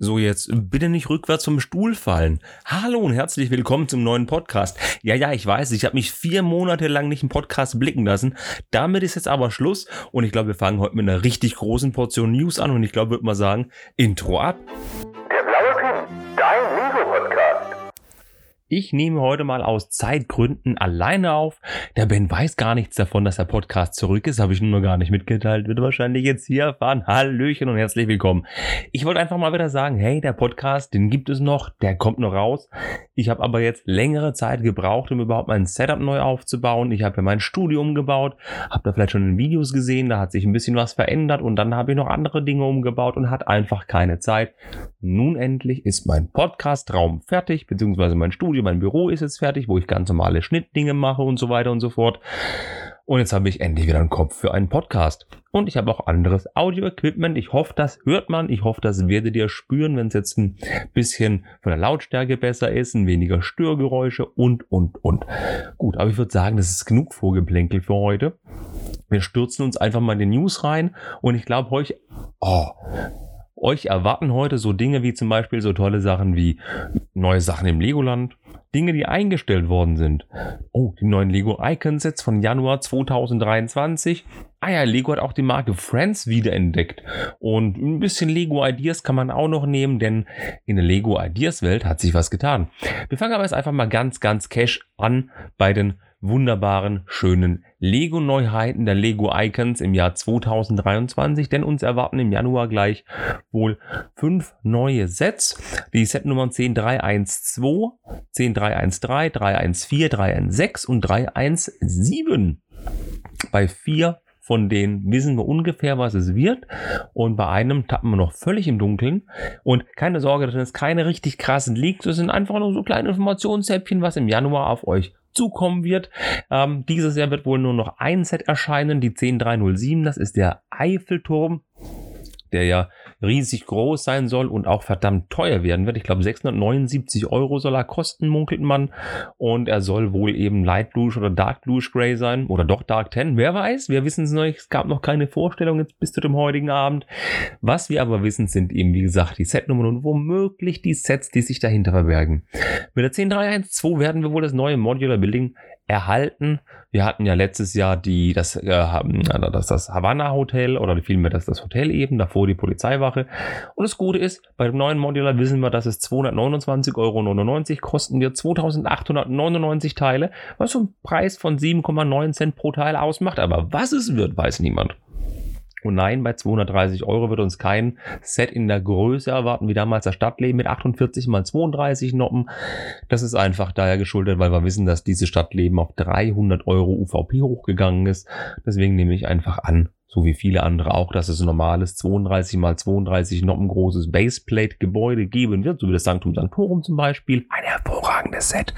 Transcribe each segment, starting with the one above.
So, jetzt bitte nicht rückwärts vom Stuhl fallen. Hallo und herzlich willkommen zum neuen Podcast. Ja, ja, ich weiß, ich habe mich vier Monate lang nicht im Podcast blicken lassen. Damit ist jetzt aber Schluss und ich glaube, wir fangen heute mit einer richtig großen Portion News an und ich glaube, würde mal sagen, Intro ab. Der Ich nehme heute mal aus Zeitgründen alleine auf. Der Ben weiß gar nichts davon, dass der Podcast zurück ist. Habe ich nur gar nicht mitgeteilt. Wird wahrscheinlich jetzt hier erfahren. Hallöchen und herzlich willkommen. Ich wollte einfach mal wieder sagen, hey, der Podcast, den gibt es noch. Der kommt noch raus. Ich habe aber jetzt längere Zeit gebraucht, um überhaupt mein Setup neu aufzubauen. Ich habe ja mein Studio umgebaut. Habt ihr vielleicht schon in Videos gesehen. Da hat sich ein bisschen was verändert. Und dann habe ich noch andere Dinge umgebaut und hat einfach keine Zeit. Nun endlich ist mein Podcast-Raum fertig, beziehungsweise mein Studio mein Büro ist jetzt fertig, wo ich ganz normale Schnittdinge mache und so weiter und so fort. Und jetzt habe ich endlich wieder einen Kopf für einen Podcast. Und ich habe auch anderes Audio-Equipment. Ich hoffe, das hört man. Ich hoffe, das werdet ihr spüren, wenn es jetzt ein bisschen von der Lautstärke besser ist, ein weniger Störgeräusche und, und, und. Gut, aber ich würde sagen, das ist genug Vorgeplänkel für heute. Wir stürzen uns einfach mal in die News rein. Und ich glaube, euch, oh, euch erwarten heute so Dinge wie zum Beispiel so tolle Sachen wie neue Sachen im Legoland, Dinge, die eingestellt worden sind. Oh, die neuen Lego Icon Sets von Januar 2023. Ah ja, Lego hat auch die Marke Friends wiederentdeckt. Und ein bisschen Lego Ideas kann man auch noch nehmen, denn in der Lego Ideas Welt hat sich was getan. Wir fangen aber jetzt einfach mal ganz, ganz cash an bei den wunderbaren, schönen Lego-Neuheiten der Lego Icons im Jahr 2023, denn uns erwarten im Januar gleich wohl fünf neue Sets. Die Setnummern 10312, 10313, 314, 316 und 317. Bei vier von denen wissen wir ungefähr, was es wird. Und bei einem tappen wir noch völlig im Dunkeln. Und keine Sorge, das sind keine richtig krassen Leaks. Das sind einfach nur so kleine Informationshäppchen, was im Januar auf euch zukommen wird. Ähm, dieses Jahr wird wohl nur noch ein Set erscheinen, die 10307. Das ist der Eiffelturm der ja riesig groß sein soll und auch verdammt teuer werden wird. Ich glaube, 679 Euro soll er kosten, munkelt man. Und er soll wohl eben Light Bluish oder Dark Bluish Gray sein. Oder doch Dark 10. Wer weiß, wir wissen es noch nicht. Es gab noch keine Vorstellung jetzt bis zu dem heutigen Abend. Was wir aber wissen, sind eben, wie gesagt, die Setnummern und womöglich die Sets, die sich dahinter verbergen. Mit der 10312 werden wir wohl das neue Modular Building erhalten. Wir hatten ja letztes Jahr die, das, äh, das, das Havanna Hotel oder vielmehr das, das Hotel eben, davor die Polizeiwache. Und das Gute ist, bei dem neuen Modular wissen wir, dass es 229,99 Euro kosten wir 2899 Teile, was so ein Preis von 7,9 Cent pro Teil ausmacht. Aber was es wird, weiß niemand. Und nein, bei 230 Euro wird uns kein Set in der Größe erwarten, wie damals das Stadtleben mit 48 mal 32 Noppen. Das ist einfach daher geschuldet, weil wir wissen, dass dieses Stadtleben auf 300 Euro UVP hochgegangen ist. Deswegen nehme ich einfach an, so wie viele andere auch, dass es ein normales 32 mal 32 Noppen großes Baseplate-Gebäude geben wird, so wie das Sanctum Sanctorum zum Beispiel. Ein hervorragendes Set.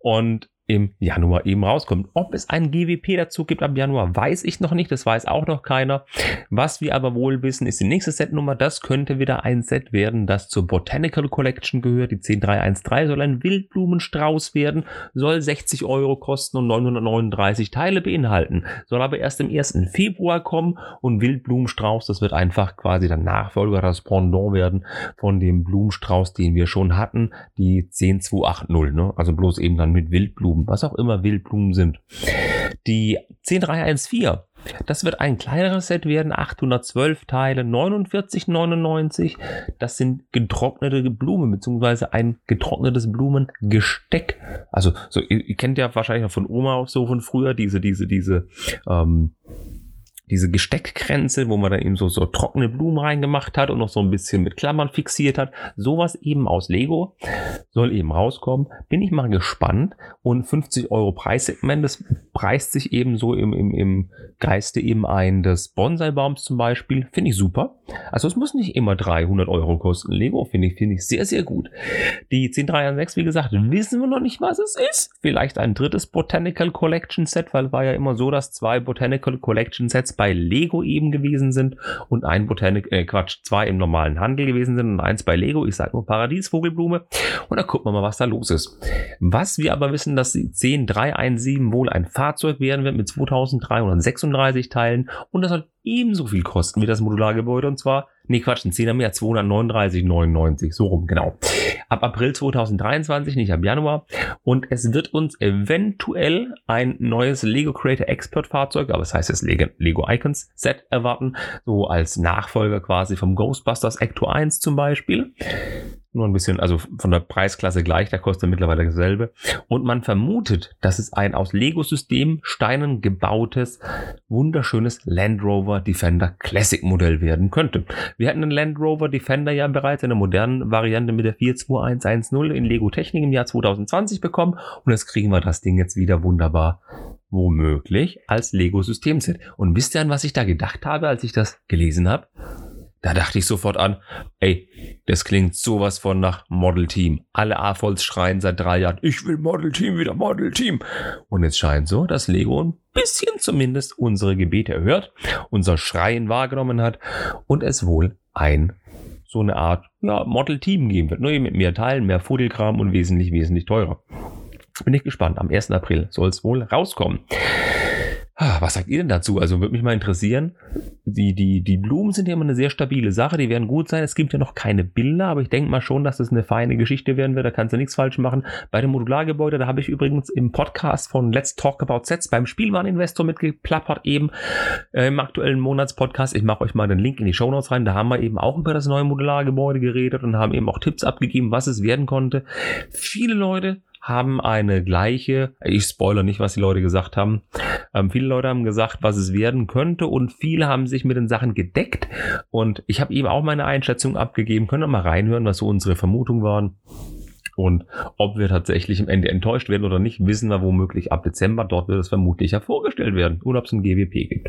Und im Januar eben rauskommt. Ob es ein GWP dazu gibt ab Januar, weiß ich noch nicht. Das weiß auch noch keiner. Was wir aber wohl wissen, ist die nächste Setnummer. Das könnte wieder ein Set werden, das zur Botanical Collection gehört. Die 10313 soll ein Wildblumenstrauß werden, soll 60 Euro kosten und 939 Teile beinhalten. Soll aber erst im 1. Februar kommen und Wildblumenstrauß, das wird einfach quasi der Nachfolger, das Pendant werden von dem Blumenstrauß, den wir schon hatten, die 10280. Ne? Also bloß eben dann mit Wildblumen Wildblumen, was auch immer Wildblumen sind. Die 10314, das wird ein kleineres Set werden, 812 Teile, 49,99. Das sind getrocknete Blumen, beziehungsweise ein getrocknetes Blumengesteck. Also, so, ihr, ihr kennt ja wahrscheinlich auch von Oma auch so von früher diese, diese, diese, ähm, diese Gesteckgrenze, wo man dann eben so, so trockene Blumen reingemacht hat und noch so ein bisschen mit Klammern fixiert hat. Sowas eben aus Lego soll eben rauskommen. Bin ich mal gespannt. Und 50 Euro Preissegment, das preist sich eben so im, im, im Geiste eben ein des Bonsai-Baums zum Beispiel. Finde ich super. Also es muss nicht immer 300 Euro kosten. Lego finde ich, finde ich sehr, sehr gut. Die 10316, wie gesagt, wissen wir noch nicht, was es ist. Vielleicht ein drittes Botanical Collection Set, weil war ja immer so, dass zwei Botanical Collection Sets bei Lego eben gewesen sind und ein Botanik, äh Quatsch, zwei im normalen Handel gewesen sind und eins bei Lego. Ich sage nur Paradiesvogelblume. Und da gucken wir mal, was da los ist. Was wir aber wissen, dass die 10317 wohl ein Fahrzeug werden wird mit 2336 Teilen und das soll ebenso viel kosten wie das Modulargebäude und zwar Nee, Quatsch, ein 10er mehr, 239,99, so rum, genau. Ab April 2023, nicht ab Januar. Und es wird uns eventuell ein neues Lego Creator Expert Fahrzeug, aber es heißt jetzt Lego Icons Set erwarten, so als Nachfolger quasi vom Ghostbusters Ecto 1 zum Beispiel. Nur ein bisschen, also von der Preisklasse gleich, der kostet mittlerweile dasselbe. Und man vermutet, dass es ein aus Lego-System Steinen gebautes, wunderschönes Land Rover Defender Classic Modell werden könnte. Wir hatten den Land Rover Defender ja bereits in der modernen Variante mit der 42110 in Lego Technik im Jahr 2020 bekommen. Und jetzt kriegen wir das Ding jetzt wieder wunderbar womöglich als Lego Systemset. Und wisst ihr an was ich da gedacht habe, als ich das gelesen habe? Da dachte ich sofort an, ey, das klingt sowas von nach Model Team. Alle AFOLs schreien seit drei Jahren, ich will Model Team, wieder Model Team. Und es scheint so, dass Lego ein bisschen zumindest unsere Gebete erhört, unser Schreien wahrgenommen hat und es wohl ein so eine Art ja, Model Team geben wird. Nur mit mehr Teilen, mehr Fuddelkram und wesentlich, wesentlich teurer. Bin ich gespannt. Am 1. April soll es wohl rauskommen. Ah, was sagt ihr denn dazu? Also würde mich mal interessieren. Die, die, die Blumen sind ja immer eine sehr stabile Sache, die werden gut sein. Es gibt ja noch keine Bilder, aber ich denke mal schon, dass das eine feine Geschichte werden wird. Da kannst du nichts falsch machen. Bei dem Modulargebäude, da habe ich übrigens im Podcast von Let's Talk About Sets beim Spielwareninvestor mitgeplappert, eben äh, im aktuellen Monatspodcast. Ich mache euch mal den Link in die Show Notes rein. Da haben wir eben auch über das neue Modulargebäude geredet und haben eben auch Tipps abgegeben, was es werden konnte. Viele Leute haben eine gleiche, ich spoilere nicht, was die Leute gesagt haben. Ähm, viele Leute haben gesagt, was es werden könnte und viele haben sich mit den Sachen gedeckt und ich habe eben auch meine Einschätzung abgegeben. Können wir mal reinhören, was so unsere Vermutungen waren. Und ob wir tatsächlich am Ende enttäuscht werden oder nicht, wissen wir womöglich ab Dezember. Dort wird es vermutlich ja vorgestellt werden. Oder ob es ein GWP gibt.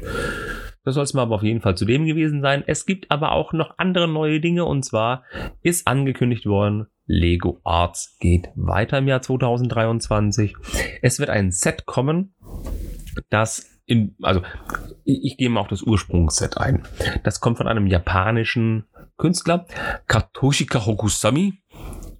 Das soll es mal aber auf jeden Fall zu dem gewesen sein. Es gibt aber auch noch andere neue Dinge und zwar ist angekündigt worden, Lego Arts geht weiter im Jahr 2023. Es wird ein Set kommen, das in, also ich, ich gehe mal auf das Ursprungsset ein. Das kommt von einem japanischen Künstler, Katoshika Hokusami.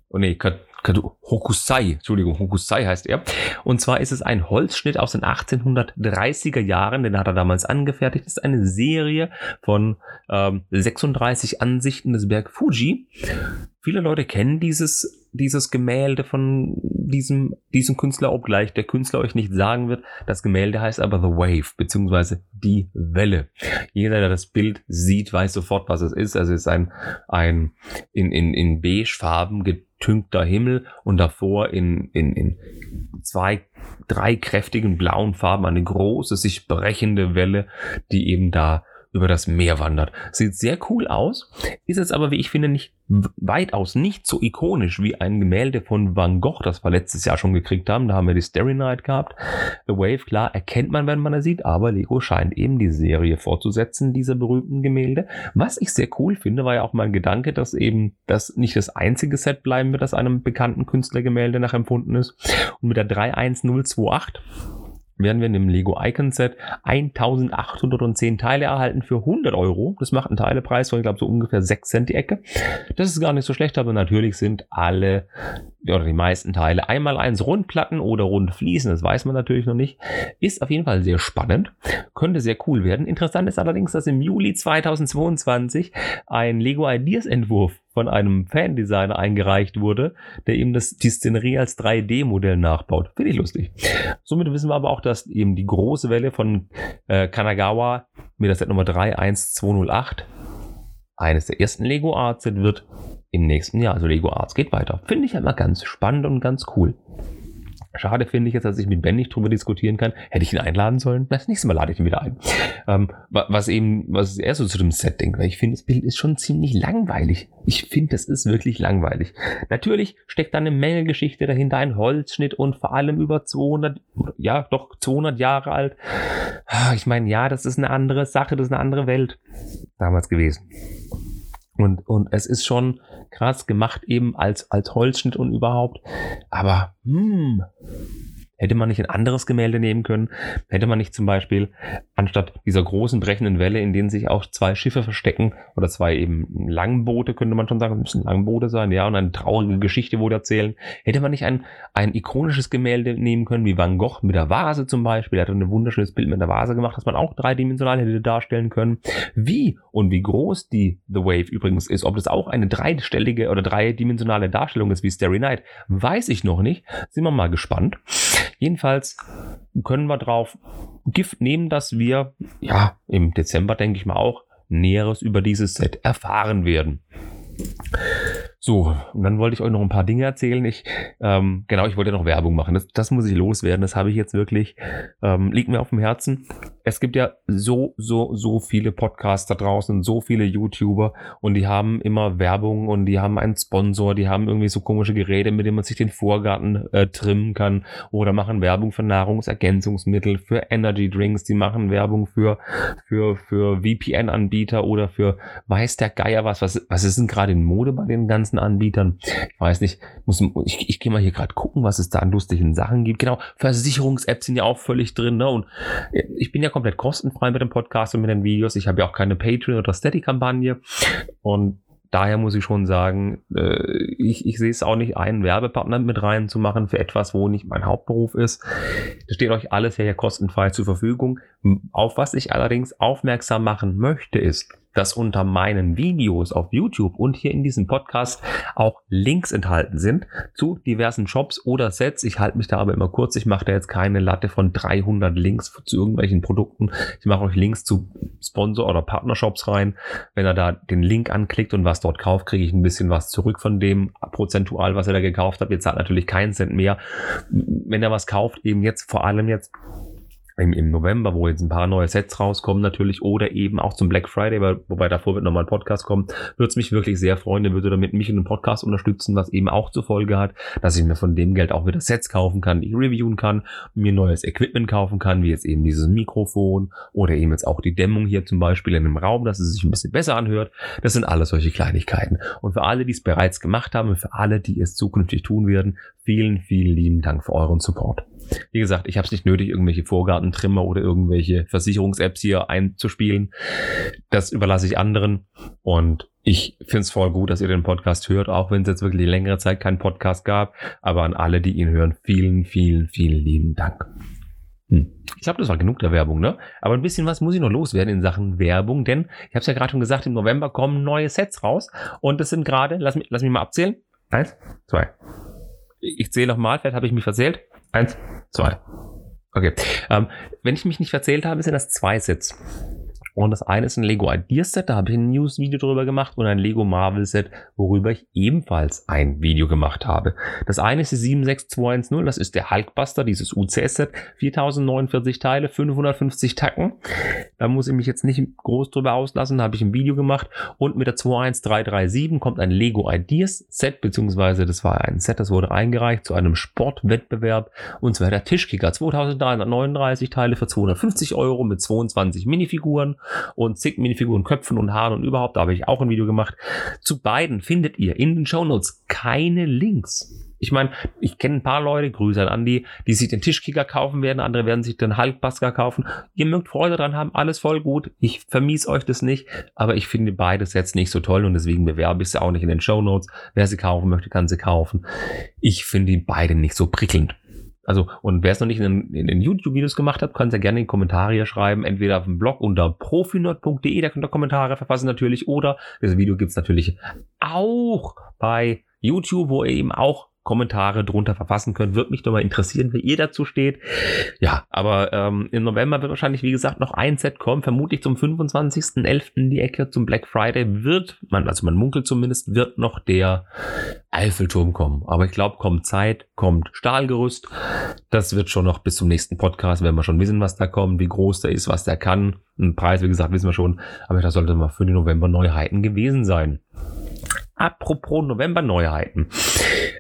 Oh nee, Kat Hokusai, Entschuldigung, Hokusai heißt er. Und zwar ist es ein Holzschnitt aus den 1830er Jahren, den hat er damals angefertigt. Das ist eine Serie von ähm, 36 Ansichten des Berg Fuji. Viele Leute kennen dieses, dieses Gemälde von diesem, diesem Künstler, obgleich der Künstler euch nicht sagen wird. Das Gemälde heißt aber The Wave, beziehungsweise die Welle. Jeder, der das Bild sieht, weiß sofort, was es ist. Also es ist ein, ein in, in, in beigefarben getünkter Himmel und davor in, in, in zwei, drei kräftigen blauen Farben eine große, sich brechende Welle, die eben da über das Meer wandert. Sieht sehr cool aus, ist es aber, wie ich finde, nicht weitaus nicht so ikonisch wie ein Gemälde von Van Gogh, das wir letztes Jahr schon gekriegt haben. Da haben wir die Starry Night gehabt. The Wave, klar, erkennt man, wenn man er sieht, aber Lego scheint eben die Serie fortzusetzen, diese berühmten Gemälde. Was ich sehr cool finde, war ja auch mein Gedanke, dass eben das nicht das einzige Set bleiben wird, das einem bekannten Künstlergemälde nachempfunden ist. Und mit der 31028 werden wir in dem Lego Icon Set 1810 Teile erhalten für 100 Euro. Das macht einen Teilepreis von, ich glaube, so ungefähr 6 Cent die Ecke. Das ist gar nicht so schlecht, aber natürlich sind alle oder die meisten Teile einmal eins Rundplatten oder Rundfliesen, das weiß man natürlich noch nicht. Ist auf jeden Fall sehr spannend, könnte sehr cool werden. Interessant ist allerdings, dass im Juli 2022 ein Lego Ideas Entwurf von einem Fan-Designer eingereicht wurde, der eben das, die Szenerie als 3D-Modell nachbaut. Finde ich lustig. Somit wissen wir aber auch, dass eben die große Welle von äh, Kanagawa mit der Set Nummer 31208 eines der ersten Lego Arts wird im nächsten Jahr. Also Lego Arts geht weiter. Finde ich immer ganz spannend und ganz cool. Schade finde ich jetzt, dass ich mit Ben nicht drüber diskutieren kann. Hätte ich ihn einladen sollen? Das nächste Mal lade ich ihn wieder ein. Ähm, was eben, was er so zu dem Set denkt, weil ich finde, das Bild ist schon ziemlich langweilig. Ich finde, das ist wirklich langweilig. Natürlich steckt da eine Menge Geschichte dahinter, ein Holzschnitt und vor allem über 200, ja, doch 200 Jahre alt. Ah, ich meine, ja, das ist eine andere Sache, das ist eine andere Welt damals gewesen. Und, und es ist schon krass gemacht eben als, als Holzschnitt und überhaupt. Aber, hm, hätte man nicht ein anderes Gemälde nehmen können? Hätte man nicht zum Beispiel anstatt dieser großen brechenden Welle, in denen sich auch zwei Schiffe verstecken oder zwei eben Langboote, könnte man schon sagen, müssen Langboote sein, ja, und eine traurige Geschichte wohl erzählen. Hätte man nicht ein, ein ikonisches Gemälde nehmen können, wie Van Gogh mit der Vase zum Beispiel, er hat ein wunderschönes Bild mit der Vase gemacht, das man auch dreidimensional hätte darstellen können. Wie und wie groß die The Wave übrigens ist, ob das auch eine dreistellige oder dreidimensionale Darstellung ist wie Starry Night, weiß ich noch nicht. Sind wir mal gespannt. Jedenfalls können wir drauf Gift nehmen, dass wir, ja, im Dezember denke ich mal auch, Näheres über dieses Set erfahren werden. So, und dann wollte ich euch noch ein paar Dinge erzählen. Ich, ähm, genau, ich wollte noch Werbung machen. Das, das muss ich loswerden. Das habe ich jetzt wirklich, ähm, liegt mir auf dem Herzen. Es gibt ja so, so, so viele Podcasts da draußen, so viele YouTuber und die haben immer Werbung und die haben einen Sponsor, die haben irgendwie so komische Geräte, mit denen man sich den Vorgarten äh, trimmen kann oder machen Werbung für Nahrungsergänzungsmittel, für Energy Drinks, die machen Werbung für, für, für VPN-Anbieter oder für weiß der Geier was. Was, was ist denn gerade in Mode bei den ganzen Anbietern. Ich weiß nicht, muss, ich, ich gehe mal hier gerade gucken, was es da an lustigen Sachen gibt. Genau, Versicherungs-Apps sind ja auch völlig drin. Ne? Und ich bin ja komplett kostenfrei mit dem Podcast und mit den Videos. Ich habe ja auch keine Patreon- oder Steady-Kampagne. Und daher muss ich schon sagen, äh, ich, ich sehe es auch nicht ein, Werbepartner mit reinzumachen für etwas, wo nicht mein Hauptberuf ist. Das steht euch alles ja kostenfrei zur Verfügung. Auf was ich allerdings aufmerksam machen möchte, ist, dass unter meinen Videos auf YouTube und hier in diesem Podcast auch Links enthalten sind zu diversen Shops oder Sets. Ich halte mich da aber immer kurz. Ich mache da jetzt keine Latte von 300 Links zu irgendwelchen Produkten. Ich mache euch Links zu Sponsor- oder Partnershops rein. Wenn er da den Link anklickt und was dort kauft, kriege ich ein bisschen was zurück von dem prozentual, was er da gekauft hat. Jetzt hat natürlich keinen Cent mehr. Wenn er was kauft, eben jetzt vor allem jetzt im, im November, wo jetzt ein paar neue Sets rauskommen natürlich, oder eben auch zum Black Friday, wobei davor wird nochmal ein Podcast kommen, würde es mich wirklich sehr freuen, der würde damit mich in einem Podcast unterstützen, was eben auch zur Folge hat, dass ich mir von dem Geld auch wieder Sets kaufen kann, die ich reviewen kann, mir neues Equipment kaufen kann, wie jetzt eben dieses Mikrofon oder eben jetzt auch die Dämmung hier zum Beispiel in einem Raum, dass es sich ein bisschen besser anhört. Das sind alles solche Kleinigkeiten. Und für alle, die es bereits gemacht haben für alle, die es zukünftig tun werden, vielen, vielen lieben Dank für euren Support. Wie gesagt, ich habe es nicht nötig, irgendwelche Vorgartentrimmer oder irgendwelche Versicherungs-Apps hier einzuspielen. Das überlasse ich anderen. Und ich finde es voll gut, dass ihr den Podcast hört, auch wenn es jetzt wirklich längere Zeit keinen Podcast gab. Aber an alle, die ihn hören, vielen, vielen, vielen lieben Dank. Hm. Ich glaube, das war genug der Werbung, ne? Aber ein bisschen was muss ich noch loswerden in Sachen Werbung, denn ich habe es ja gerade schon gesagt, im November kommen neue Sets raus und das sind gerade, lass mich, lass mich mal abzählen. Eins, zwei. Ich zähle nochmal, vielleicht habe ich mich verzählt. Eins, zwei. Okay. Ähm, wenn ich mich nicht verzählt habe, sind das zwei Sets. Und das eine ist ein Lego Ideas Set, da habe ich ein News-Video drüber gemacht und ein Lego Marvel Set, worüber ich ebenfalls ein Video gemacht habe. Das eine ist die 76210, das ist der Hulkbuster, dieses UCS-Set, 4049 Teile, 550 Tacken. Da muss ich mich jetzt nicht groß drüber auslassen, da habe ich ein Video gemacht. Und mit der 21337 kommt ein Lego Ideas Set, beziehungsweise das war ein Set, das wurde eingereicht zu einem Sportwettbewerb und zwar der Tischkicker, 2339 Teile für 250 Euro mit 22 Minifiguren und zig Minifiguren, Köpfen und Haaren und überhaupt. Da habe ich auch ein Video gemacht. Zu beiden findet ihr in den Show Notes keine Links. Ich meine, ich kenne ein paar Leute, Grüße an Andi, die sich den Tischkicker kaufen werden, andere werden sich den Hulkbuster kaufen. Ihr mögt Freude dran haben, alles voll gut. Ich vermies euch das nicht, aber ich finde beide Sets nicht so toll und deswegen bewerbe ich sie auch nicht in den Show Notes. Wer sie kaufen möchte, kann sie kaufen. Ich finde die beide nicht so prickelnd. Also, und wer es noch nicht in, in den YouTube-Videos gemacht hat, kann es ja gerne in die Kommentare schreiben. Entweder auf dem Blog unter profinerd.de, da könnt ihr Kommentare verfassen natürlich. Oder das Video gibt's natürlich auch bei YouTube, wo ihr eben auch Kommentare drunter verfassen könnt. Würde mich doch mal interessieren, wie ihr dazu steht. Ja, aber ähm, im November wird wahrscheinlich, wie gesagt, noch ein Set kommen. Vermutlich zum 25.11. in die Ecke zum Black Friday wird, man, also man munkelt zumindest, wird noch der Eiffelturm kommen. Aber ich glaube, kommt Zeit, kommt Stahlgerüst. Das wird schon noch bis zum nächsten Podcast, wenn wir schon wissen, was da kommt, wie groß der ist, was der kann. Ein Preis, wie gesagt, wissen wir schon. Aber das sollte mal für den November Neuheiten gewesen sein. Apropos November-Neuheiten.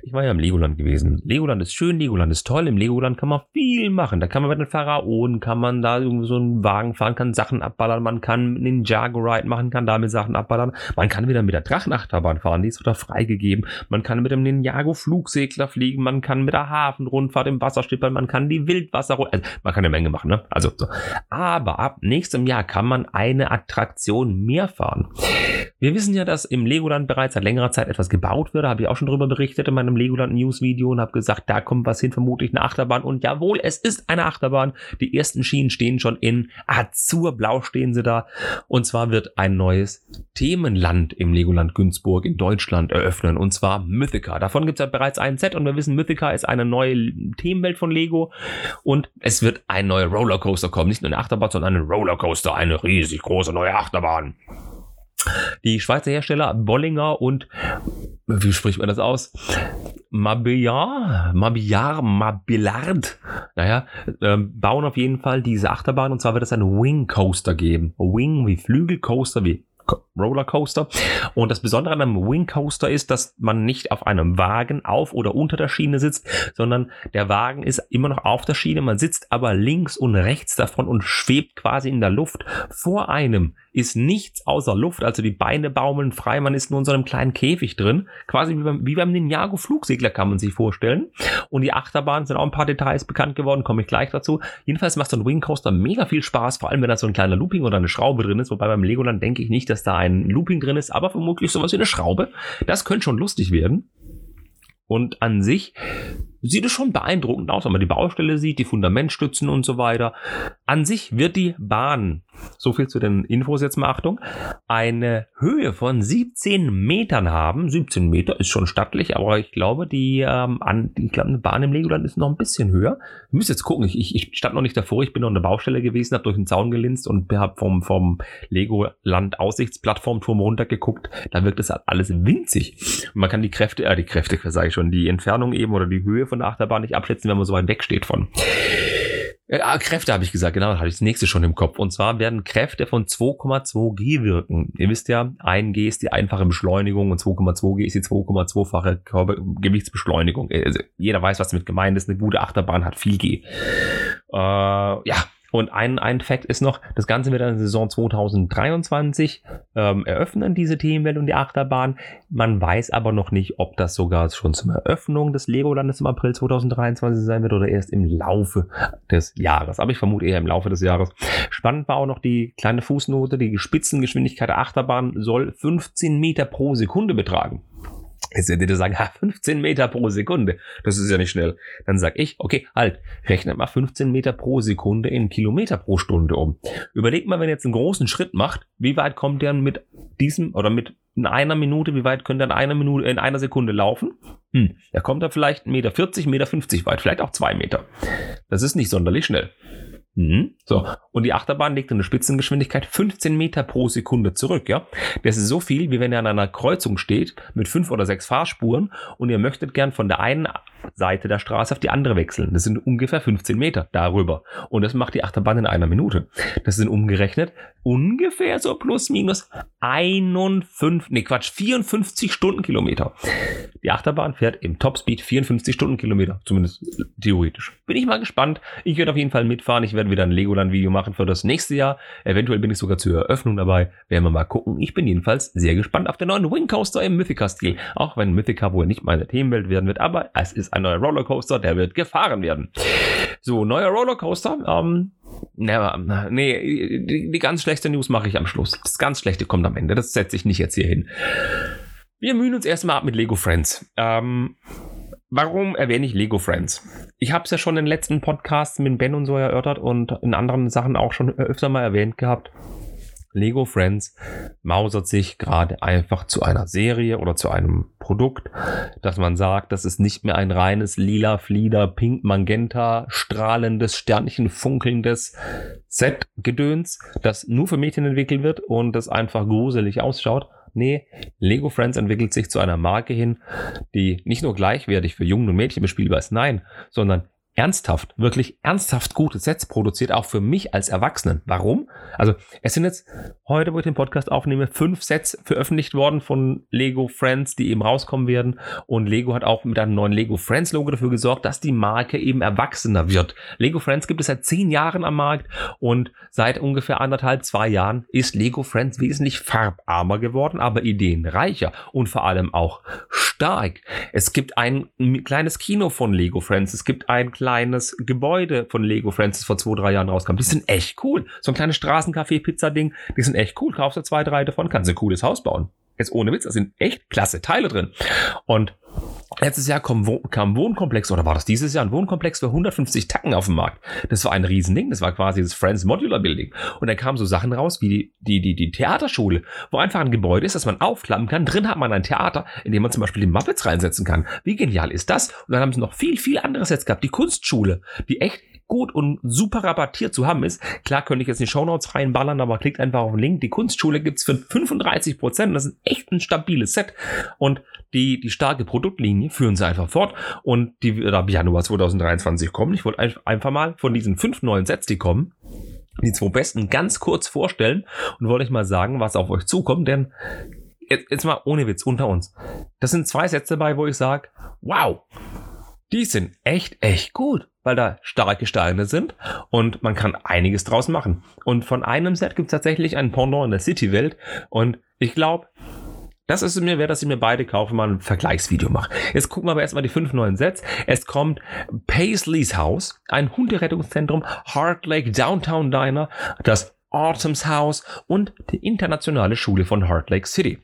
Ich war ja im Legoland gewesen. Legoland ist schön, Legoland ist toll. Im Legoland kann man viel machen. Da kann man mit den Pharaonen, kann man da irgendwie so einen Wagen fahren, kann Sachen abballern, man kann einen Jago-Ride machen, kann damit Sachen abballern. Man kann wieder mit der Drachenachterbahn fahren, die ist wieder freigegeben. Man kann mit dem Ninjago-Flugsegler fliegen, man kann mit der Hafenrundfahrt im Wasser stippern, man kann die Wildwasser... Also, man kann eine Menge machen, ne? Also, so. Aber ab nächstem Jahr kann man eine Attraktion mehr fahren. Wir wissen ja, dass im Legoland bereits seit längerer Zeit etwas gebaut wird. Da habe ich auch schon drüber berichtet in meinem Legoland News Video und habe gesagt, da kommt was hin, vermutlich eine Achterbahn. Und jawohl, es ist eine Achterbahn. Die ersten Schienen stehen schon in Azurblau stehen sie da. Und zwar wird ein neues Themenland im Legoland Günzburg in Deutschland eröffnen. Und zwar Mythica. Davon gibt es ja bereits ein Set und wir wissen, Mythica ist eine neue Themenwelt von Lego. Und es wird ein neuer Rollercoaster kommen. Nicht nur eine Achterbahn, sondern ein Rollercoaster. Eine riesig große neue Achterbahn. Die Schweizer Hersteller Bollinger und wie spricht man das aus? Mabillard, Mabillard, Mabillard, naja, äh, bauen auf jeden Fall diese Achterbahn und zwar wird es einen Wing Coaster geben. Wing wie Flügelcoaster, wie Rollercoaster. Und das Besondere an einem Wing Coaster ist, dass man nicht auf einem Wagen auf oder unter der Schiene sitzt, sondern der Wagen ist immer noch auf der Schiene. Man sitzt aber links und rechts davon und schwebt quasi in der Luft. Vor einem ist nichts außer Luft, also die Beine baumeln frei. Man ist nur in so einem kleinen Käfig drin. Quasi wie beim, wie beim Ninjago Flugsegler kann man sich vorstellen. Und die Achterbahnen sind auch ein paar Details bekannt geworden, komme ich gleich dazu. Jedenfalls macht so ein Wing Coaster mega viel Spaß, vor allem wenn da so ein kleiner Looping oder eine Schraube drin ist. Wobei beim Legoland denke ich nicht, dass da ein Looping drin ist, aber vermutlich sowas wie eine Schraube. Das könnte schon lustig werden. Und an sich sieht es schon beeindruckend aus, wenn man die Baustelle sieht, die Fundamentstützen und so weiter. An sich wird die Bahn, so viel zu den Infos jetzt mal Achtung, eine Höhe von 17 Metern haben. 17 Meter ist schon stattlich, aber ich glaube, die, ähm, an, ich glaube, eine Bahn im Legoland ist noch ein bisschen höher. Ich muss jetzt gucken, ich, ich, stand noch nicht davor, ich bin noch an der Baustelle gewesen, habe durch den Zaun gelinst und habe vom, vom Legoland Aussichtsplattformturm runtergeguckt. Da wirkt es alles winzig. Und man kann die Kräfte, äh, die Kräfte, sage ich schon, die Entfernung eben oder die Höhe von der Achterbahn nicht abschätzen, wenn man so weit weg steht von. Ja, Kräfte habe ich gesagt, genau, hatte ich das nächste schon im Kopf. Und zwar werden Kräfte von 2,2 G wirken. Ihr wisst ja, 1 G ist die einfache Beschleunigung und 2,2 G ist die 2,2-fache Gewichtsbeschleunigung. Also jeder weiß, was damit gemeint ist. Eine gute Achterbahn hat viel G. Äh, ja, und ein, ein Fakt ist noch, das Ganze wird der Saison 2023 ähm, eröffnen, diese Themenwelt und die Achterbahn. Man weiß aber noch nicht, ob das sogar schon zur Eröffnung des Legolandes im April 2023 sein wird oder erst im Laufe des Jahres. Aber ich vermute eher im Laufe des Jahres. Spannend war auch noch die kleine Fußnote, die Spitzengeschwindigkeit der Achterbahn soll 15 Meter pro Sekunde betragen. Jetzt werdet ihr sagen, ha, 15 Meter pro Sekunde, das ist ja nicht schnell. Dann sag ich, okay, halt, rechnet mal 15 Meter pro Sekunde in Kilometer pro Stunde um. Überlegt mal, wenn ihr jetzt einen großen Schritt macht, wie weit kommt der mit diesem oder mit in einer Minute, wie weit könnt ihr in einer Minute, in einer Sekunde laufen? Hm, da kommt er vielleicht 1,40 Meter, 40, Meter 50 weit, vielleicht auch 2 Meter. Das ist nicht sonderlich schnell. Mhm. So, und die Achterbahn legt eine Spitzengeschwindigkeit 15 Meter pro Sekunde zurück, ja. Das ist so viel, wie wenn ihr an einer Kreuzung steht mit fünf oder sechs Fahrspuren und ihr möchtet gern von der einen Seite der Straße auf die andere wechseln. Das sind ungefähr 15 Meter darüber. Und das macht die Achterbahn in einer Minute. Das sind umgerechnet ungefähr so plus minus 51, nee Quatsch, 54 Stundenkilometer. Die Achterbahn fährt im Topspeed 54 Stundenkilometer, zumindest theoretisch. Bin ich mal gespannt. Ich werde auf jeden Fall mitfahren. Ich werde wieder ein Legoland-Video machen für das nächste Jahr. Eventuell bin ich sogar zur Eröffnung dabei. Werden wir mal gucken. Ich bin jedenfalls sehr gespannt auf den neuen Wing Coaster im Mythica-Stil. Auch wenn Mythica wohl nicht meine Themenwelt werden wird, aber es ist ein neuer Rollercoaster, der wird gefahren werden. So, neuer Rollercoaster. Ähm, na, nee, die, die ganz schlechte News mache ich am Schluss. Das ganz schlechte kommt am Ende. Das setze ich nicht jetzt hier hin. Wir mühen uns erstmal ab mit Lego Friends. Ähm, warum erwähne ich Lego Friends? Ich habe es ja schon in den letzten Podcasts mit Ben und so erörtert und in anderen Sachen auch schon öfter mal erwähnt gehabt. Lego Friends mausert sich gerade einfach zu einer Serie oder zu einem Produkt, dass man sagt, das ist nicht mehr ein reines lila, flieder, pink, magenta, strahlendes, Sternchen funkelndes Set-Gedöns, das nur für Mädchen entwickelt wird und das einfach gruselig ausschaut. Nee, Lego Friends entwickelt sich zu einer Marke hin, die nicht nur gleichwertig für Jungen und Mädchen bespielbar ist, nein, sondern ernsthaft, wirklich ernsthaft gute Sets produziert, auch für mich als Erwachsenen. Warum? Also, es sind jetzt heute, wo ich den Podcast aufnehme, fünf Sets veröffentlicht worden von Lego Friends, die eben rauskommen werden. Und Lego hat auch mit einem neuen Lego Friends Logo dafür gesorgt, dass die Marke eben erwachsener wird. Lego Friends gibt es seit zehn Jahren am Markt und seit ungefähr anderthalb, zwei Jahren ist Lego Friends wesentlich farbarmer geworden, aber ideenreicher und vor allem auch stark. Es gibt ein kleines Kino von Lego Friends. Es gibt ein kleines Gebäude von Lego das vor zwei, drei Jahren rauskam. Die sind echt cool. So ein kleines Straßencafé-Pizza-Ding. Die sind echt cool. Kaufst du zwei, drei davon, kannst du ein cooles Haus bauen. Jetzt ohne Witz, da sind echt klasse Teile drin. Und Letztes Jahr kam, kam Wohnkomplex, oder war das dieses Jahr, ein Wohnkomplex für 150 Tacken auf den Markt. Das war ein Riesending, das war quasi das Friends Modular Building. Und dann kamen so Sachen raus wie die, die, die, die Theaterschule, wo einfach ein Gebäude ist, das man aufklappen kann. Drin hat man ein Theater, in dem man zum Beispiel die Muppets reinsetzen kann. Wie genial ist das? Und dann haben sie noch viel, viel anderes jetzt gehabt. Die Kunstschule, die echt gut und super rabattiert zu haben ist. Klar könnte ich jetzt in die Shownotes reinballern, aber klickt einfach auf den Link. Die Kunstschule gibt's für 35 Prozent. Das ist echt ein stabiles Set. Und die, die starke Produktlinie führen sie einfach fort. Und die wird ab Januar 2023 kommen. Ich wollte einfach mal von diesen fünf neuen Sets, die kommen, die zwei besten ganz kurz vorstellen und wollte ich mal sagen, was auf euch zukommt, denn jetzt, jetzt mal ohne Witz unter uns. Das sind zwei Sätze dabei, wo ich sage, wow, die sind echt, echt gut, weil da starke Steine sind und man kann einiges draus machen. Und von einem Set gibt es tatsächlich ein Pendant in der City-Welt und ich glaube, das ist mir wert, dass ich mir beide kaufe, mal ein Vergleichsvideo mache. Jetzt gucken wir aber erstmal die fünf neuen Sets. Es kommt Paisley's House, ein Hunderettungszentrum, Heart Lake Downtown Diner, das Autumn's House und die internationale Schule von Heart Lake City.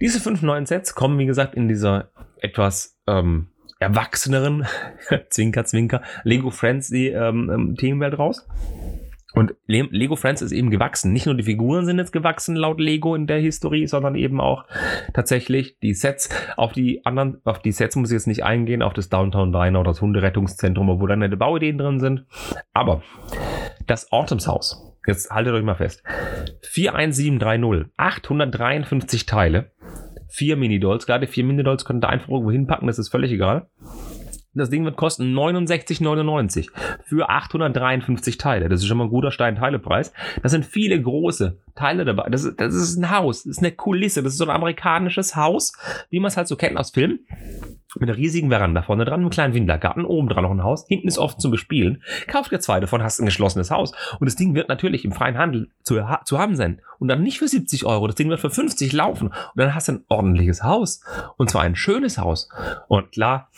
Diese fünf neuen Sets kommen, wie gesagt, in dieser etwas ähm, erwachseneren, Zwinker, Zwinker, Lego Friends die, ähm, ähm, Themenwelt raus. Und Lego Friends ist eben gewachsen. Nicht nur die Figuren sind jetzt gewachsen laut Lego in der Historie, sondern eben auch tatsächlich die Sets. Auf die anderen, auf die Sets muss ich jetzt nicht eingehen, auf das Downtown Diner oder das Hunderettungszentrum, obwohl da nette Bauideen drin sind. Aber das Autumn's House, jetzt haltet euch mal fest. 41730, 853 Teile, vier Mini-Dolls. Gerade vier Mini-Dolls könnt ihr einfach irgendwo hinpacken, das ist völlig egal. Das Ding wird kosten 69,99 für 853 Teile. Das ist schon mal ein guter Stein-Teile-Preis. Das sind viele große Teile dabei. Das das ist ein Haus, das ist eine Kulisse, das ist so ein amerikanisches Haus, wie man es halt so kennt aus Filmen. Mit einer riesigen Veranda vorne dran, einem kleinen Wintergarten, oben dran noch ein Haus, hinten ist offen zum Bespielen. Kauft ihr zwei davon, hast ein geschlossenes Haus. Und das Ding wird natürlich im freien Handel zu, zu haben sein. Und dann nicht für 70 Euro, das Ding wird für 50 laufen. Und dann hast du ein ordentliches Haus. Und zwar ein schönes Haus. Und klar,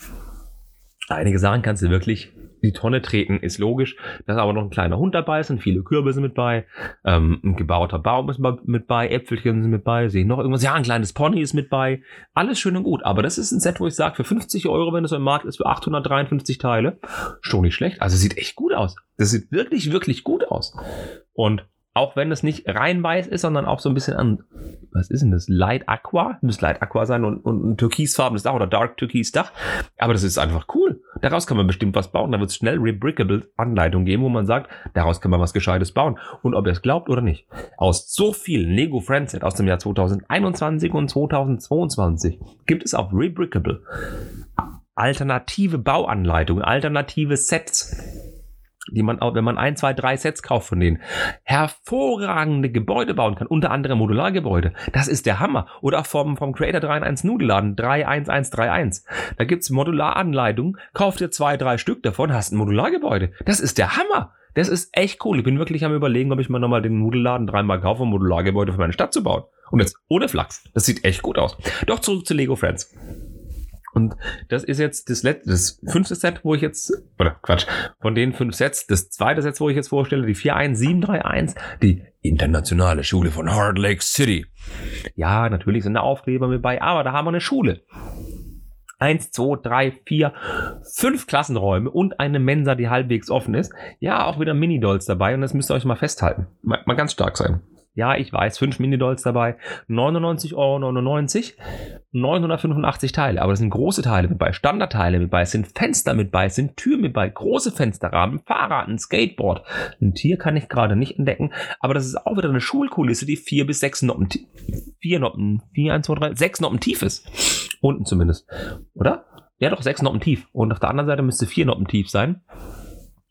Einige Sachen kannst du wirklich die Tonne treten, ist logisch. Da ist aber noch ein kleiner Hund dabei, sind viele Kürbisse mit bei, ähm, ein gebauter Baum ist mit bei, Äpfelchen sind mit bei, sehe noch irgendwas, ja, ein kleines Pony ist mit bei. Alles schön und gut, aber das ist ein Set, wo ich sage, für 50 Euro, wenn es im Markt ist, für 853 Teile, schon nicht schlecht. Also sieht echt gut aus. Das sieht wirklich, wirklich gut aus. Und auch wenn es nicht rein weiß ist, sondern auch so ein bisschen an, was ist denn das? Light Aqua? Muss Light Aqua sein und, und ein türkisfarbenes Dach oder Dark Türkis Dach. Aber das ist einfach cool. Daraus kann man bestimmt was bauen. Da wird es schnell Rebrickable Anleitung geben, wo man sagt, daraus kann man was Gescheites bauen. Und ob ihr es glaubt oder nicht. Aus so vielen Lego Friendset aus dem Jahr 2021 und 2022 gibt es auf Rebrickable alternative Bauanleitungen, alternative Sets die man auch, wenn man ein, zwei, drei Sets kauft von denen, hervorragende Gebäude bauen kann, unter anderem Modulargebäude. Das ist der Hammer. Oder auch vom, vom Creator 3 in 1 Nudelladen 31131. Da gibt's Modularanleitungen, kauft dir zwei, drei Stück davon, hast ein Modulargebäude. Das ist der Hammer. Das ist echt cool. Ich bin wirklich am überlegen, ob ich mir nochmal den Nudelladen dreimal kaufe, um Modulargebäude für meine Stadt zu bauen. Und jetzt ohne Flachs. Das sieht echt gut aus. Doch zurück zu Lego Friends. Und das ist jetzt das letzte, das fünfte Set, wo ich jetzt, oder Quatsch, von den fünf Sets, das zweite Set, wo ich jetzt vorstelle, die 41731, die internationale Schule von Hard Lake City. Ja, natürlich sind da Aufkleber mit bei, aber da haben wir eine Schule. Eins, zwei, drei, vier, fünf Klassenräume und eine Mensa, die halbwegs offen ist. Ja, auch wieder Mini-Dolls dabei und das müsst ihr euch mal festhalten. Mal, mal ganz stark sein. Ja, ich weiß, 5 Minidolls dabei, 99,99 Euro, 985 Teile, aber das sind große Teile mit bei, Standardteile mit bei, es sind Fenster mit bei, es sind Türen mit bei, große Fensterrahmen, Fahrrad, ein Skateboard. Ein Tier kann ich gerade nicht entdecken, aber das ist auch wieder eine Schulkulisse, die 4 bis 6 Noppen, 4 Noppen, 4, 1, 2, 3, 6 Noppen tief ist. Unten zumindest, oder? ja doch, sechs Noppen tief. Und auf der anderen Seite müsste vier Noppen tief sein.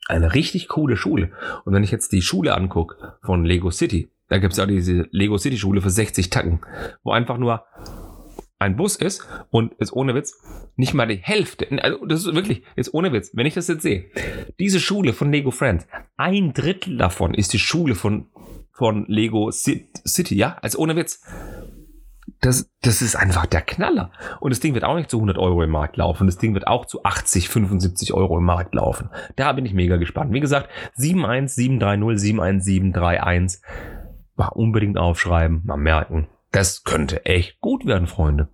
Eine richtig coole Schule. Und wenn ich jetzt die Schule angucke von Lego City, da gibt es ja diese Lego City Schule für 60 Tacken, wo einfach nur ein Bus ist und ist ohne Witz nicht mal die Hälfte. Also das ist wirklich, ist ohne Witz. Wenn ich das jetzt sehe, diese Schule von Lego Friends, ein Drittel davon ist die Schule von, von Lego City, ja? Also ohne Witz. Das, das ist einfach der Knaller. Und das Ding wird auch nicht zu 100 Euro im Markt laufen. Das Ding wird auch zu 80, 75 Euro im Markt laufen. Da bin ich mega gespannt. Wie gesagt, 71730, 71731. Mal unbedingt aufschreiben, mal merken. Das könnte echt gut werden, Freunde.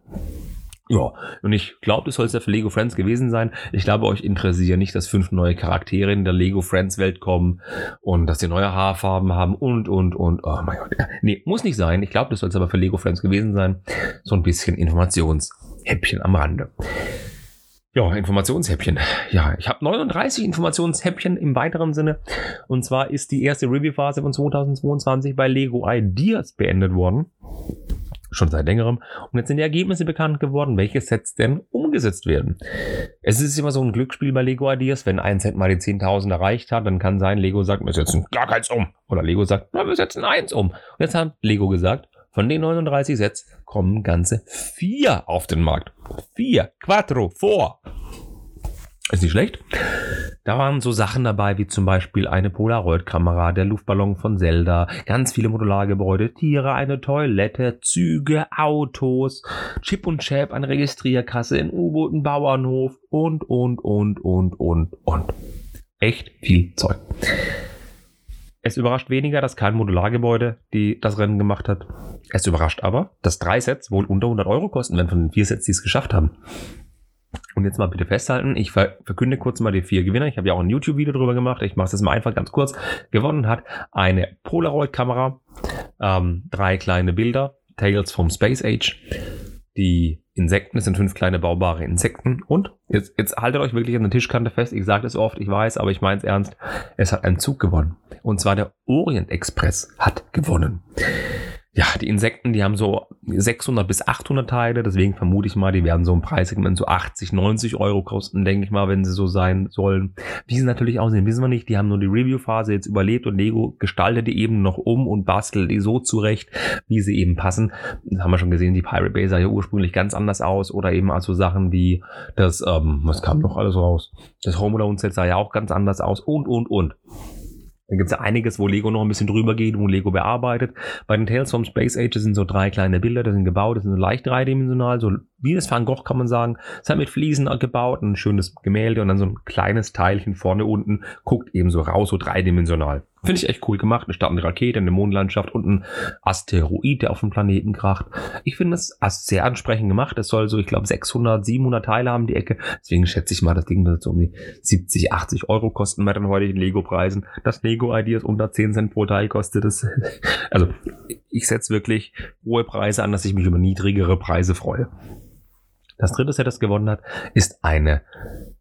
Ja, und ich glaube, das soll es ja für Lego Friends gewesen sein. Ich glaube, euch interessieren nicht, dass fünf neue Charaktere in der Lego Friends Welt kommen und dass sie neue Haarfarben haben und, und, und. Oh mein Gott. Nee, muss nicht sein. Ich glaube, das soll es aber für Lego Friends gewesen sein. So ein bisschen Informationshäppchen am Rande. Ja, Informationshäppchen. Ja, ich habe 39 Informationshäppchen im weiteren Sinne. Und zwar ist die erste Review-Phase von 2022 bei Lego Ideas beendet worden schon seit längerem. Und jetzt sind die Ergebnisse bekannt geworden, welche Sets denn umgesetzt werden. Es ist immer so ein Glücksspiel bei Lego Ideas. Wenn ein Set mal die 10.000 erreicht hat, dann kann sein, Lego sagt, wir setzen gar keins um. Oder Lego sagt, wir setzen eins um. Und jetzt hat Lego gesagt, von den 39 Sets kommen ganze vier auf den Markt. Vier, quattro, vor. Ist nicht schlecht. Da waren so Sachen dabei, wie zum Beispiel eine Polaroid-Kamera, der Luftballon von Zelda, ganz viele Modulargebäude, Tiere, eine Toilette, Züge, Autos, Chip und Chap, eine Registrierkasse, ein U-Boot, ein Bauernhof und, und, und, und, und, und. Echt viel Zeug. Es überrascht weniger, dass kein Modulargebäude die das Rennen gemacht hat. Es überrascht aber, dass drei Sets wohl unter 100 Euro kosten, wenn von den vier Sets die es geschafft haben. Und jetzt mal bitte festhalten, ich verkünde kurz mal die vier Gewinner. Ich habe ja auch ein YouTube-Video drüber gemacht. Ich mache es jetzt mal einfach ganz kurz. Gewonnen hat eine Polaroid-Kamera, ähm, drei kleine Bilder, Tales from Space Age, die Insekten, es sind fünf kleine baubare Insekten und jetzt, jetzt haltet euch wirklich an der Tischkante fest. Ich sage das oft, ich weiß, aber ich meine es ernst. Es hat ein Zug gewonnen. Und zwar der Orient Express hat gewonnen ja, die Insekten, die haben so 600 bis 800 Teile, deswegen vermute ich mal, die werden so im Preissegment so 80, 90 Euro kosten, denke ich mal, wenn sie so sein sollen. Wie sie natürlich aussehen, wissen wir nicht. Die haben nur die Review-Phase jetzt überlebt und Lego gestaltet die eben noch um und bastelt die so zurecht, wie sie eben passen. Das haben wir schon gesehen, die Pirate Bay sah ja ursprünglich ganz anders aus oder eben also Sachen wie das, ähm, was kam noch alles raus? Das Home Alone Set sah ja auch ganz anders aus und, und, und. Da gibt es ja einiges, wo Lego noch ein bisschen drüber geht, wo Lego bearbeitet. Bei den Tales from Space Age sind so drei kleine Bilder, die sind gebaut, die sind so leicht dreidimensional, so wie das Van Gogh kann man sagen. Es hat mit Fliesen gebaut, ein schönes Gemälde und dann so ein kleines Teilchen vorne unten, guckt eben so raus, so dreidimensional. Finde ich echt cool gemacht. Eine startende Rakete, eine Mondlandschaft und ein Asteroid, der auf dem Planeten kracht. Ich finde es sehr ansprechend gemacht. Es soll so, ich glaube, 600, 700 Teile haben, die Ecke. Deswegen schätze ich mal, das Ding wird so um die 70, 80 Euro kosten bei den heutigen Lego-Preisen. Das Lego-Ideas unter 10 Cent pro Teil kostet es. Also, ich setze wirklich hohe Preise an, dass ich mich über niedrigere Preise freue. Das dritte Set, das gewonnen hat, ist eine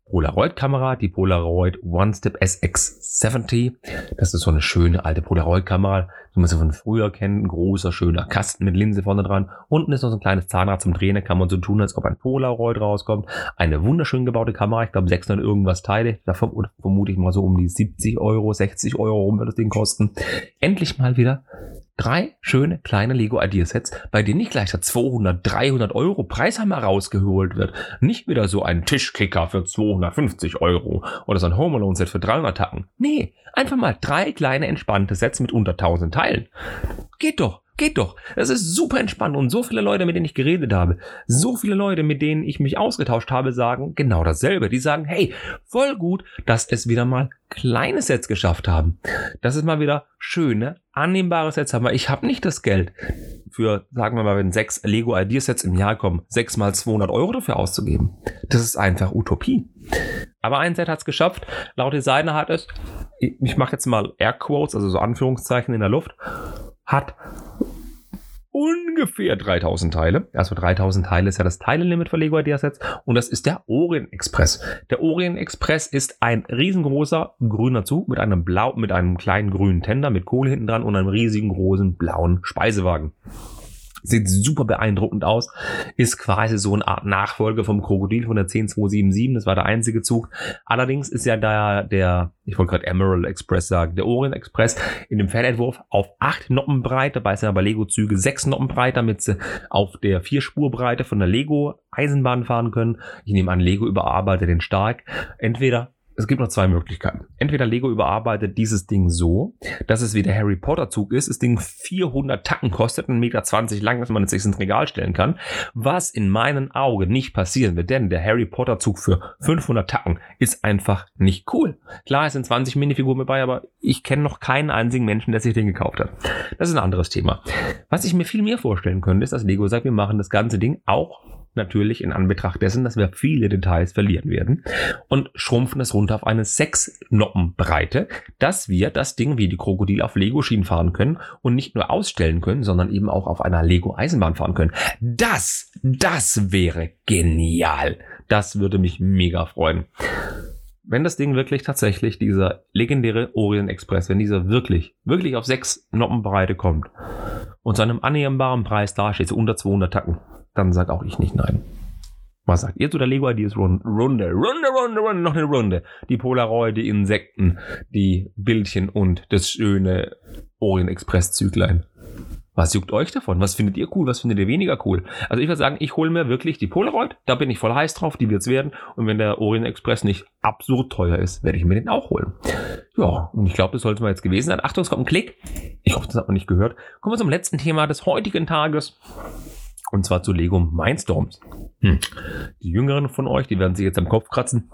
Polaroid-Kamera, die Polaroid One Step SX70. Das ist so eine schöne alte Polaroid-Kamera, wie man sie von früher kennt. Ein großer, schöner Kasten mit Linse vorne dran. Unten ist noch so ein kleines Zahnrad zum Drehen. Da kann man so tun, als ob ein Polaroid rauskommt. Eine wunderschön gebaute Kamera. Ich glaube 600 irgendwas Teile. Da vermute ich mal so um die 70 Euro, 60 Euro rum wird das Ding kosten. Endlich mal wieder drei schöne kleine Lego Idea Sets, bei denen nicht gleich der 200, 300 Euro Preishammer rausgeholt wird. Nicht wieder so ein Tischkicker für 250 Euro oder so ein Home Alone Set für 300 Tacken. Nee, einfach mal drei kleine entspannte Sets mit unter 1000 Teilen. Geht doch. Geht doch. Das ist super entspannt und so viele Leute, mit denen ich geredet habe, so viele Leute, mit denen ich mich ausgetauscht habe, sagen genau dasselbe. Die sagen, hey, voll gut, dass es wieder mal kleine Sets geschafft haben. Dass es mal wieder schöne, annehmbare Sets haben. Weil ich habe nicht das Geld für, sagen wir mal, wenn sechs Lego Idea Sets im Jahr kommen, sechs mal 200 Euro dafür auszugeben. Das ist einfach Utopie. Aber ein Set hat es geschafft. Laut Designer hat es, ich mache jetzt mal Air Quotes, also so Anführungszeichen in der Luft, hat ungefähr 3000 Teile. Also 3000 Teile ist ja das Teilelimit für Lego Idea Sets. Und das ist der Orient Express. Der Orient Express ist ein riesengroßer grüner Zug mit einem blau, mit einem kleinen grünen Tender mit Kohle hinten dran und einem riesigen großen blauen Speisewagen. Sieht super beeindruckend aus. Ist quasi so eine Art Nachfolger vom Krokodil von der 10277. Das war der einzige Zug. Allerdings ist ja da der, ich wollte gerade Emerald Express sagen, der Orient Express in dem Pferdentwurf auf 8 Noppen breit. Dabei sind aber Lego-Züge 6 Noppen breit, damit sie auf der 4-Spurbreite von der Lego Eisenbahn fahren können. Ich nehme an, Lego überarbeitet den stark. Entweder es gibt noch zwei Möglichkeiten. Entweder Lego überarbeitet dieses Ding so, dass es wie der Harry Potter Zug ist, das Ding 400 Tacken kostet, 1,20 Meter lang, dass man es sich ins Regal stellen kann, was in meinen Augen nicht passieren wird, denn der Harry Potter Zug für 500 Tacken ist einfach nicht cool. Klar, es sind 20 Minifiguren dabei, aber ich kenne noch keinen einzigen Menschen, der sich den gekauft hat. Das ist ein anderes Thema. Was ich mir viel mehr vorstellen könnte, ist, dass Lego sagt, wir machen das ganze Ding auch natürlich in Anbetracht dessen, dass wir viele Details verlieren werden und schrumpfen es runter auf eine 6 Noppenbreite, dass wir das Ding wie die Krokodil auf Lego-Schienen fahren können und nicht nur ausstellen können, sondern eben auch auf einer Lego-Eisenbahn fahren können. Das, das wäre genial. Das würde mich mega freuen. Wenn das Ding wirklich tatsächlich, dieser legendäre Orient Express, wenn dieser wirklich, wirklich auf 6 Noppenbreite kommt und zu einem annehmbaren Preis dasteht, so unter 200 Tacken, dann sag auch ich nicht nein. Was sagt ihr zu der Lego Ideas Runde? Runde, Runde, Runde, Runde, noch eine Runde. Die Polaroid, die Insekten, die Bildchen und das schöne Orient Express Züglein. Was juckt euch davon? Was findet ihr cool? Was findet ihr weniger cool? Also ich würde sagen, ich hole mir wirklich die Polaroid. Da bin ich voll heiß drauf. Die wird's werden. Und wenn der Orient Express nicht absurd teuer ist, werde ich mir den auch holen. Ja, und ich glaube, das sollte mal jetzt gewesen sein. Achtung, es kommt ein Klick. Ich hoffe, das hat man nicht gehört. Kommen wir zum letzten Thema des heutigen Tages. Und zwar zu Lego Mindstorms. Hm. Die Jüngeren von euch, die werden sich jetzt am Kopf kratzen.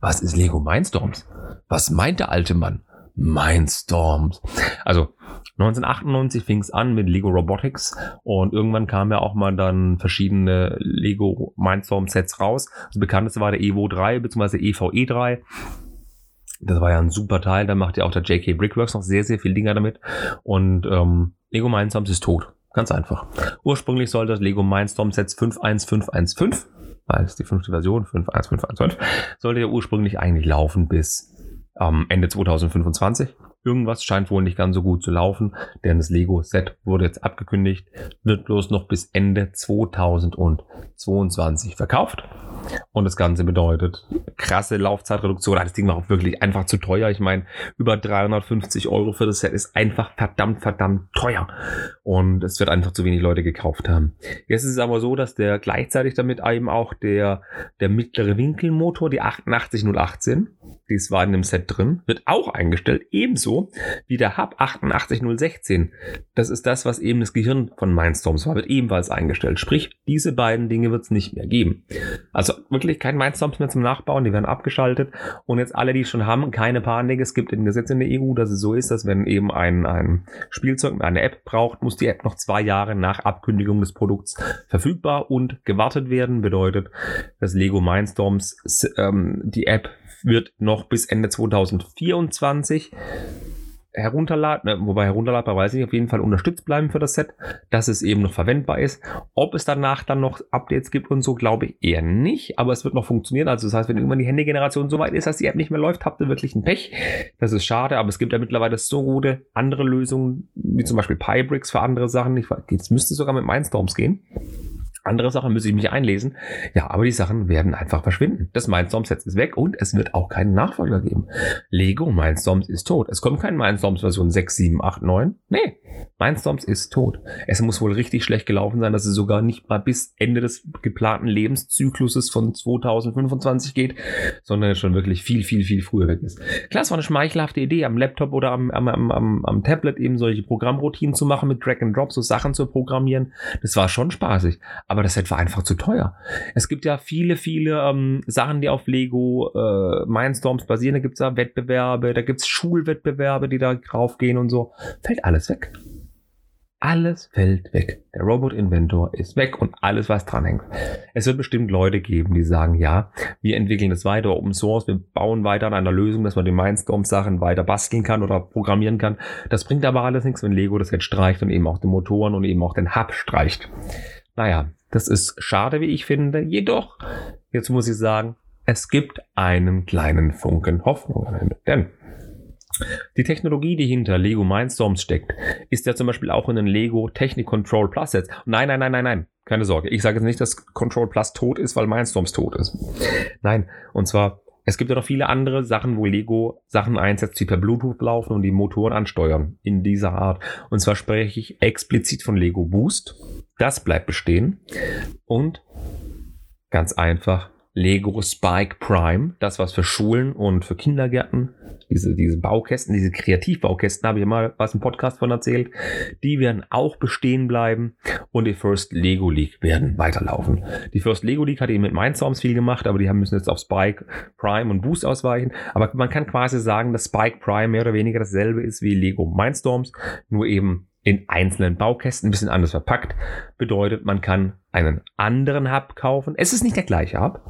Was ist Lego Mindstorms? Was meint der alte Mann? Mindstorms. Also 1998 fing es an mit Lego Robotics und irgendwann kamen ja auch mal dann verschiedene Lego Mindstorm Sets raus. Das bekannteste war der Evo 3 bzw. EVE 3. Das war ja ein super Teil. Da macht ja auch der JK Brickworks noch sehr, sehr viel Dinger damit. Und ähm, Lego Mindstorms ist tot. Ganz einfach. Ursprünglich soll das Lego Mindstorm Sets 51515, weil es die fünfte Version 51515, sollte ja ursprünglich eigentlich laufen bis ähm, Ende 2025. Irgendwas scheint wohl nicht ganz so gut zu laufen, denn das Lego Set wurde jetzt abgekündigt, wird bloß noch bis Ende 2022 verkauft. Und das Ganze bedeutet krasse Laufzeitreduktion. Das Ding war auch wirklich einfach zu teuer. Ich meine, über 350 Euro für das Set ist einfach verdammt, verdammt teuer. Und es wird einfach zu wenig Leute gekauft haben. Jetzt ist es aber so, dass der gleichzeitig damit eben auch der, der mittlere Winkelmotor, die 88018, dies war in dem Set drin, wird auch eingestellt. Ebenso wie der Hub 88016. Das ist das, was eben das Gehirn von Mindstorms war, wird ebenfalls eingestellt. Sprich, diese beiden Dinge wird es nicht mehr geben. Also wirklich kein Mindstorms mehr zum Nachbauen, die werden abgeschaltet. Und jetzt alle, die schon haben, keine Panik. Es gibt ein Gesetz in der EU, dass es so ist, dass wenn eben ein, ein Spielzeug eine App braucht, muss die App noch zwei Jahre nach Abkündigung des Produkts verfügbar und gewartet werden. Bedeutet, dass Lego Mindstorms ähm, die App wird noch bis Ende 2024 herunterladen, ne, wobei herunterladbar weiß ich auf jeden Fall unterstützt bleiben für das Set, dass es eben noch verwendbar ist. Ob es danach dann noch Updates gibt und so, glaube ich eher nicht, aber es wird noch funktionieren. Also das heißt, wenn irgendwann die Handygeneration so weit ist, dass die App nicht mehr läuft, habt ihr wirklich ein Pech. Das ist schade, aber es gibt ja mittlerweile so gute andere Lösungen, wie zum Beispiel Pybricks für andere Sachen. Ich, jetzt müsste sogar mit Mindstorms gehen. Andere Sachen müsste ich mich einlesen. Ja, aber die Sachen werden einfach verschwinden. Das Mindstorms-Set ist weg und es wird auch keinen Nachfolger geben. Lego Mindstorms ist tot. Es kommt kein Mindstorms Version 6, 7, 8, 9. Nee, Mindstorms ist tot. Es muss wohl richtig schlecht gelaufen sein, dass es sogar nicht mal bis Ende des geplanten Lebenszykluses von 2025 geht, sondern schon wirklich viel, viel, viel früher weg ist. Klar, es war eine schmeichelhafte Idee, am Laptop oder am, am, am, am Tablet eben solche Programmroutinen zu machen mit Drag and Drop, so Sachen zu programmieren. Das war schon spaßig. Aber das Set war einfach zu teuer. Es gibt ja viele, viele ähm, Sachen, die auf Lego äh, Mindstorms basieren. Da gibt es ja Wettbewerbe, da gibt es Schulwettbewerbe, die da draufgehen und so. Fällt alles weg. Alles fällt weg. Der Robot Inventor ist weg und alles, was dran hängt. Es wird bestimmt Leute geben, die sagen, ja, wir entwickeln das weiter Open Source, wir bauen weiter an einer Lösung, dass man die Mindstorm-Sachen weiter basteln kann oder programmieren kann. Das bringt aber alles nichts, wenn Lego das jetzt streicht und eben auch die Motoren und eben auch den Hub streicht. Naja, das ist schade, wie ich finde. Jedoch, jetzt muss ich sagen, es gibt einen kleinen Funken Hoffnung am Ende. Denn Die Technologie, die hinter Lego Mindstorms steckt, ist ja zum Beispiel auch in den Lego Technik Control Plus Sets. Nein, nein, nein, nein, nein. Keine Sorge. Ich sage jetzt nicht, dass Control Plus tot ist, weil Mindstorms tot ist. Nein. Und zwar, es gibt ja noch viele andere Sachen, wo Lego Sachen einsetzt, die per Bluetooth laufen und die Motoren ansteuern. In dieser Art. Und zwar spreche ich explizit von Lego Boost. Das bleibt bestehen. Und ganz einfach Lego Spike Prime, das was für Schulen und für Kindergärten, diese, diese Baukästen, diese Kreativbaukästen, habe ich mal was im Podcast von erzählt, die werden auch bestehen bleiben und die First Lego League werden weiterlaufen. Die First Lego League hat eben mit Mindstorms viel gemacht, aber die haben müssen jetzt auf Spike Prime und Boost ausweichen. Aber man kann quasi sagen, dass Spike Prime mehr oder weniger dasselbe ist wie Lego Mindstorms, nur eben in einzelnen Baukästen ein bisschen anders verpackt. Bedeutet, man kann einen anderen Hub kaufen. Es ist nicht der gleiche Hub.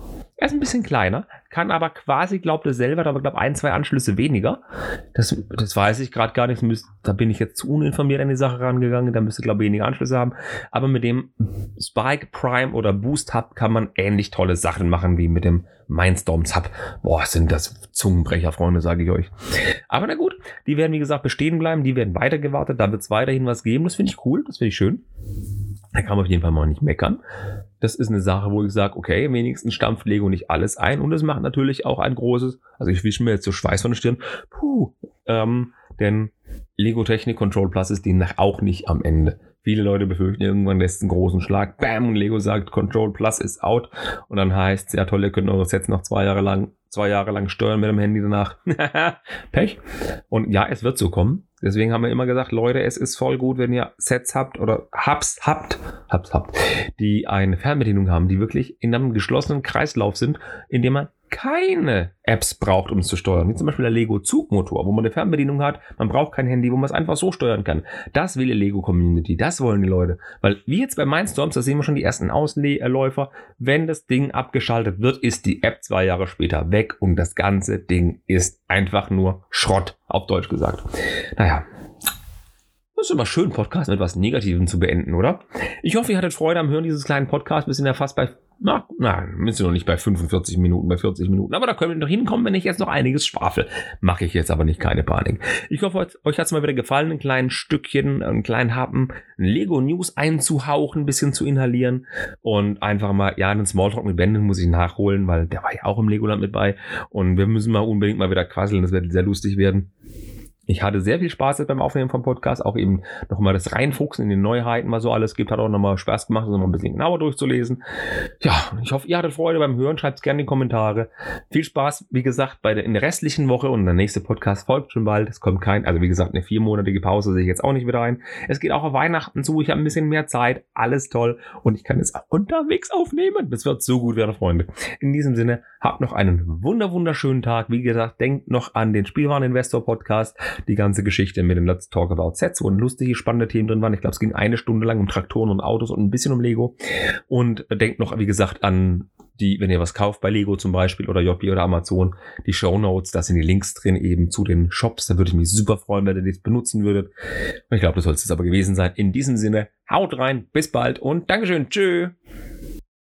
Er ist ein bisschen kleiner, kann aber quasi, glaubt er selber, aber glaube ein, zwei Anschlüsse weniger. Das, das weiß ich gerade gar nicht. Da bin ich jetzt zu uninformiert an die Sache rangegangen. Da müsste, glaube ich, weniger Anschlüsse haben. Aber mit dem Spike Prime oder Boost Hub kann man ähnlich tolle Sachen machen wie mit dem Mindstorms Hub. Boah, sind das Zungenbrecher, Freunde, sage ich euch. Aber na gut, die werden, wie gesagt, bestehen bleiben. Die werden weitergewartet. Da wird es weiterhin was geben. Das finde ich cool. Das finde ich schön. Da kann man auf jeden Fall mal nicht meckern. Das ist eine Sache, wo ich sage, okay, wenigstens stampft Lego nicht alles ein. Und es macht natürlich auch ein großes, also ich wische mir jetzt so Schweiß von der Stirn, puh, ähm, denn Lego Technik Control Plus ist demnach auch nicht am Ende. Viele Leute befürchten irgendwann lässt einen großen Schlag, bam, und Lego sagt, Control Plus ist out. Und dann heißt es, ja toll, ihr könnt eure Sets noch zwei Jahre lang, zwei Jahre lang steuern mit dem Handy danach. Pech. Und ja, es wird so kommen. Deswegen haben wir immer gesagt, Leute, es ist voll gut, wenn ihr Sets habt oder Hubs habt, Hubs habt, die eine Fernbedienung haben, die wirklich in einem geschlossenen Kreislauf sind, in dem man keine Apps braucht, um es zu steuern. Wie zum Beispiel der Lego Zugmotor, wo man eine Fernbedienung hat. Man braucht kein Handy, wo man es einfach so steuern kann. Das will die Lego Community. Das wollen die Leute. Weil wie jetzt bei Mindstorms, da sehen wir schon die ersten Ausläufer. Wenn das Ding abgeschaltet wird, ist die App zwei Jahre später weg und das ganze Ding ist einfach nur Schrott, auf Deutsch gesagt. Naja, das ist immer schön, Podcast mit was Negativem zu beenden, oder? Ich hoffe, ihr hattet Freude am Hören dieses kleinen Podcasts. Wir sind ja fast bei, na, na, sind noch nicht bei 45 Minuten, bei 40 Minuten. Aber da können wir noch hinkommen, wenn ich jetzt noch einiges schwafel. Mache ich jetzt aber nicht, keine Panik. Ich hoffe, euch hat es mal wieder gefallen, ein kleines Stückchen, einen kleinen Happen, Lego News einzuhauchen, ein bisschen zu inhalieren und einfach mal, ja, einen Smalltalk mit Benden muss ich nachholen, weil der war ja auch im Legoland mit bei. Und wir müssen mal unbedingt mal wieder quasseln, das wird sehr lustig werden. Ich hatte sehr viel Spaß beim Aufnehmen vom Podcast, auch eben nochmal das Reinfuchsen in die Neuheiten, was so alles gibt, hat auch nochmal Spaß gemacht, das nochmal ein bisschen genauer durchzulesen. Ja, ich hoffe, ihr hattet Freude beim Hören, schreibt es gerne in die Kommentare. Viel Spaß, wie gesagt, bei der, in der restlichen Woche und der nächste Podcast folgt schon bald. Es kommt kein, also wie gesagt, eine viermonatige Pause sehe ich jetzt auch nicht wieder ein. Es geht auch auf Weihnachten zu, ich habe ein bisschen mehr Zeit, alles toll und ich kann es auch unterwegs aufnehmen. Das wird so gut werden, Freunde. In diesem Sinne, habt noch einen wunder wunderschönen Tag. Wie gesagt, denkt noch an den Spielwareninvestor Podcast die ganze Geschichte mit dem Let's Talk About Sets, wo lustige, spannende Themen drin waren. Ich glaube, es ging eine Stunde lang um Traktoren und Autos und ein bisschen um Lego. Und denkt noch, wie gesagt, an die, wenn ihr was kauft bei Lego zum Beispiel oder JB oder Amazon, die Show Notes, da sind die Links drin eben zu den Shops. Da würde ich mich super freuen, wenn ihr das benutzen würdet. Ich glaube, das soll es aber gewesen sein. In diesem Sinne, haut rein, bis bald und Dankeschön, tschö.